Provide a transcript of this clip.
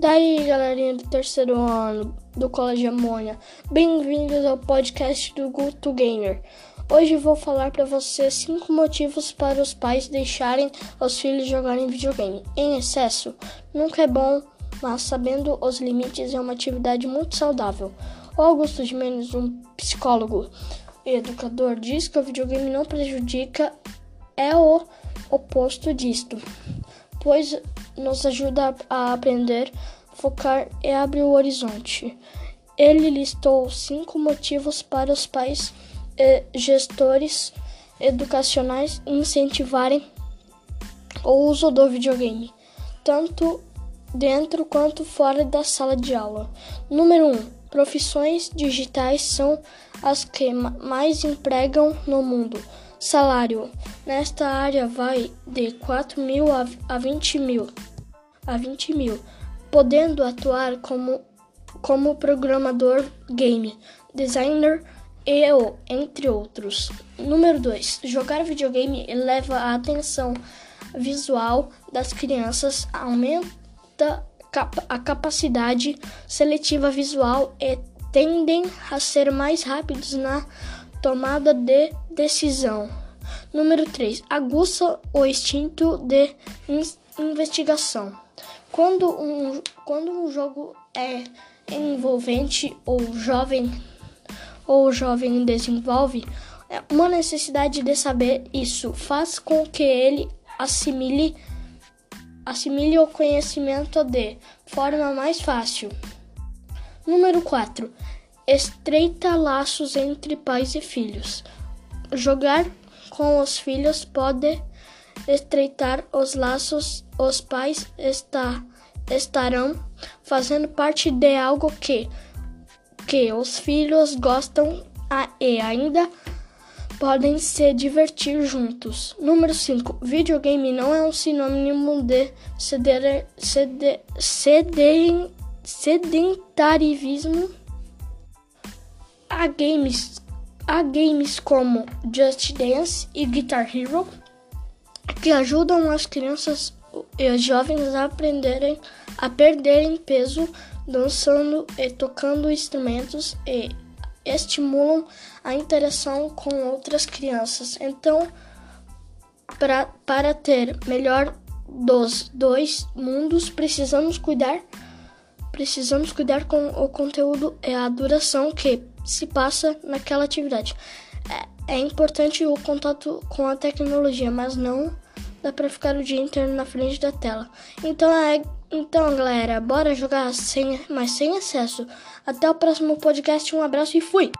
Daí, galerinha do terceiro ano do Colégio Amônia, bem-vindos ao podcast do Guto Gamer. Hoje vou falar para vocês cinco motivos para os pais deixarem os filhos jogarem videogame. Em excesso, nunca é bom, mas sabendo os limites é uma atividade muito saudável. O Augusto de Menos, um psicólogo e educador, diz que o videogame não prejudica, é o oposto disto, pois nos ajuda a aprender, focar e abrir o horizonte. Ele listou cinco motivos para os pais e gestores educacionais incentivarem o uso do videogame, tanto dentro quanto fora da sala de aula. Número 1. Um, profissões digitais são as que mais empregam no mundo. Salário nesta área vai de 4 mil a 20 mil, a 20 mil, podendo atuar como, como programador game, designer e entre outros. Número 2. Jogar videogame eleva a atenção visual das crianças, aumenta a capacidade seletiva visual e tendem a ser mais rápidos na tomada de decisão. Número 3. Aguça o instinto de investigação. Quando um, quando um jogo é envolvente ou jovem ou jovem desenvolve é uma necessidade de saber isso faz com que ele assimile assimile o conhecimento de forma mais fácil. Número 4 estreita laços entre pais e filhos. Jogar com os filhos pode estreitar os laços. Os pais está, estarão fazendo parte de algo que, que os filhos gostam e ainda podem se divertir juntos. Número 5. Videogame não é um sinônimo de ceder, ceder, ceder, sedentarismo Há games, há games como Just Dance e Guitar Hero que ajudam as crianças e os jovens a aprenderem a perderem peso dançando e tocando instrumentos e estimulam a interação com outras crianças. Então, pra, para ter melhor dos dois mundos, precisamos cuidar precisamos cuidar com o conteúdo e a duração que se passa naquela atividade. É, é importante o contato com a tecnologia, mas não dá para ficar o dia inteiro na frente da tela. Então, é, então galera, bora jogar sem, mas sem excesso. Até o próximo podcast, um abraço e fui!